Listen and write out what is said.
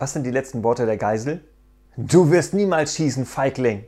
Was sind die letzten Worte der Geisel? Du wirst niemals schießen, Feigling!